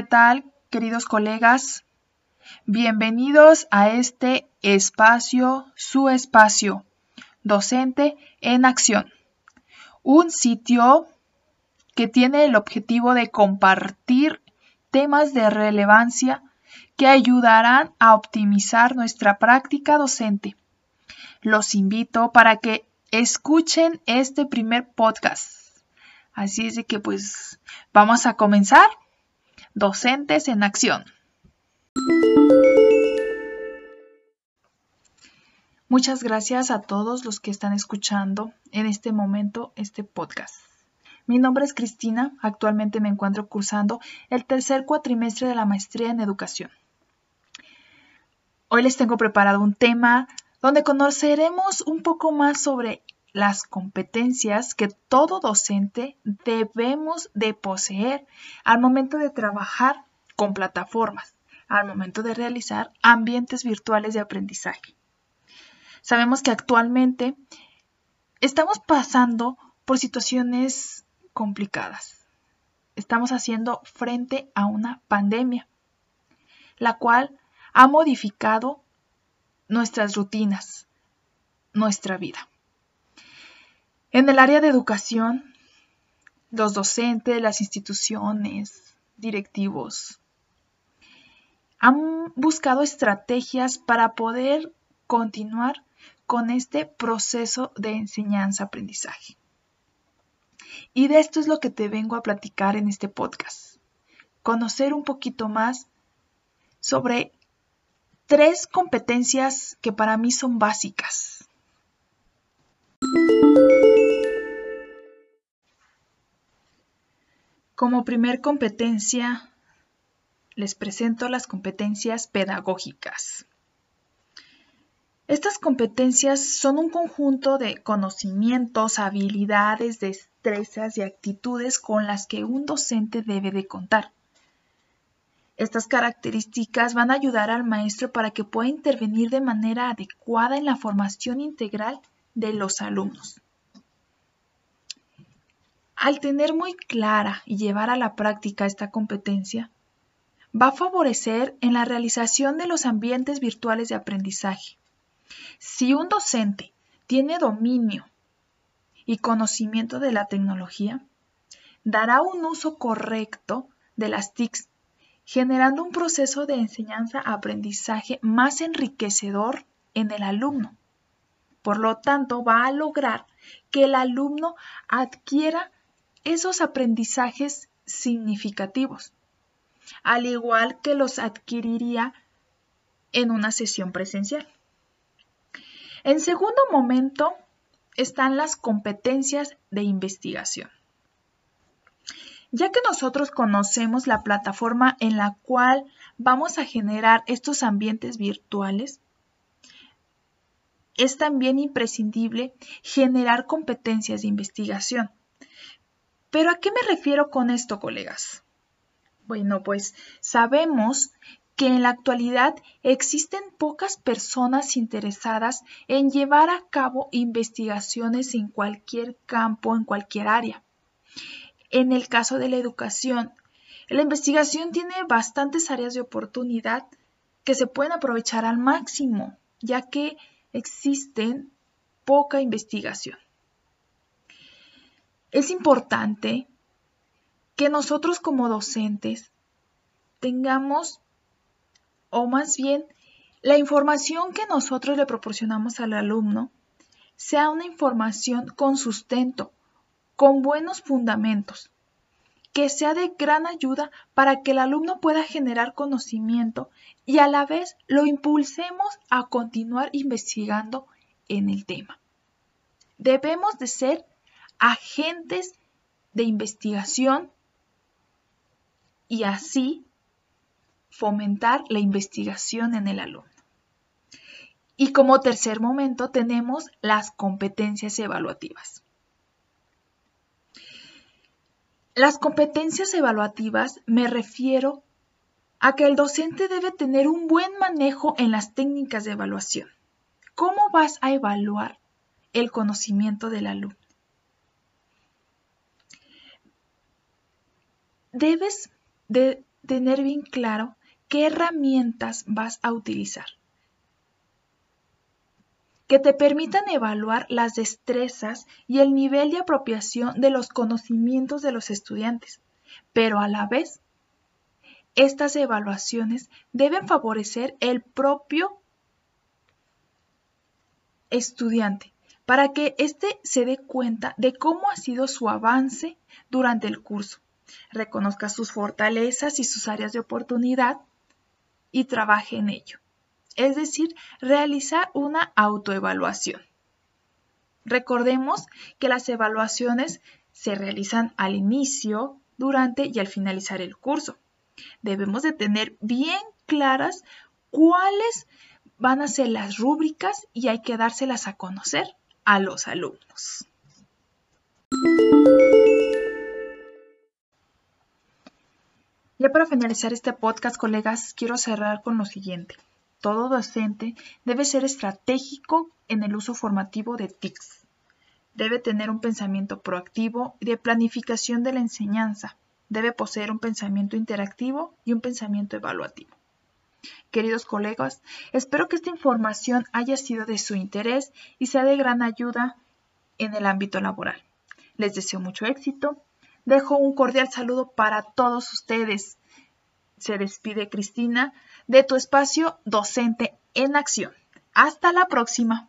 ¿Qué tal, queridos colegas? Bienvenidos a este espacio, su espacio, docente en acción. Un sitio que tiene el objetivo de compartir temas de relevancia que ayudarán a optimizar nuestra práctica docente. Los invito para que escuchen este primer podcast. Así es de que pues vamos a comenzar. Docentes en acción. Muchas gracias a todos los que están escuchando en este momento este podcast. Mi nombre es Cristina, actualmente me encuentro cursando el tercer cuatrimestre de la maestría en educación. Hoy les tengo preparado un tema donde conoceremos un poco más sobre las competencias que todo docente debemos de poseer al momento de trabajar con plataformas, al momento de realizar ambientes virtuales de aprendizaje. Sabemos que actualmente estamos pasando por situaciones complicadas. Estamos haciendo frente a una pandemia, la cual ha modificado nuestras rutinas, nuestra vida. En el área de educación, los docentes, las instituciones, directivos, han buscado estrategias para poder continuar con este proceso de enseñanza-aprendizaje. Y de esto es lo que te vengo a platicar en este podcast. Conocer un poquito más sobre tres competencias que para mí son básicas. Como primer competencia, les presento las competencias pedagógicas. Estas competencias son un conjunto de conocimientos, habilidades, destrezas y actitudes con las que un docente debe de contar. Estas características van a ayudar al maestro para que pueda intervenir de manera adecuada en la formación integral de los alumnos. Al tener muy clara y llevar a la práctica esta competencia, va a favorecer en la realización de los ambientes virtuales de aprendizaje. Si un docente tiene dominio y conocimiento de la tecnología, dará un uso correcto de las TICs, generando un proceso de enseñanza-aprendizaje más enriquecedor en el alumno. Por lo tanto, va a lograr que el alumno adquiera esos aprendizajes significativos, al igual que los adquiriría en una sesión presencial. En segundo momento están las competencias de investigación. Ya que nosotros conocemos la plataforma en la cual vamos a generar estos ambientes virtuales, es también imprescindible generar competencias de investigación. Pero ¿a qué me refiero con esto, colegas? Bueno, pues sabemos que en la actualidad existen pocas personas interesadas en llevar a cabo investigaciones en cualquier campo, en cualquier área. En el caso de la educación, la investigación tiene bastantes áreas de oportunidad que se pueden aprovechar al máximo, ya que existen poca investigación es importante que nosotros como docentes tengamos, o más bien, la información que nosotros le proporcionamos al alumno sea una información con sustento, con buenos fundamentos, que sea de gran ayuda para que el alumno pueda generar conocimiento y a la vez lo impulsemos a continuar investigando en el tema. Debemos de ser agentes de investigación y así fomentar la investigación en el alumno. Y como tercer momento tenemos las competencias evaluativas. Las competencias evaluativas me refiero a que el docente debe tener un buen manejo en las técnicas de evaluación. ¿Cómo vas a evaluar el conocimiento del alumno? Debes de tener bien claro qué herramientas vas a utilizar que te permitan evaluar las destrezas y el nivel de apropiación de los conocimientos de los estudiantes, pero a la vez, estas evaluaciones deben favorecer el propio estudiante para que éste se dé cuenta de cómo ha sido su avance durante el curso, reconozca sus fortalezas y sus áreas de oportunidad y trabaje en ello es decir, realizar una autoevaluación. Recordemos que las evaluaciones se realizan al inicio, durante y al finalizar el curso. Debemos de tener bien claras cuáles van a ser las rúbricas y hay que dárselas a conocer a los alumnos. Para finalizar este podcast, colegas, quiero cerrar con lo siguiente todo docente debe ser estratégico en el uso formativo de TICS. Debe tener un pensamiento proactivo de planificación de la enseñanza. Debe poseer un pensamiento interactivo y un pensamiento evaluativo. Queridos colegas, espero que esta información haya sido de su interés y sea de gran ayuda en el ámbito laboral. Les deseo mucho éxito. Dejo un cordial saludo para todos ustedes. Se despide Cristina de tu espacio docente en acción. Hasta la próxima.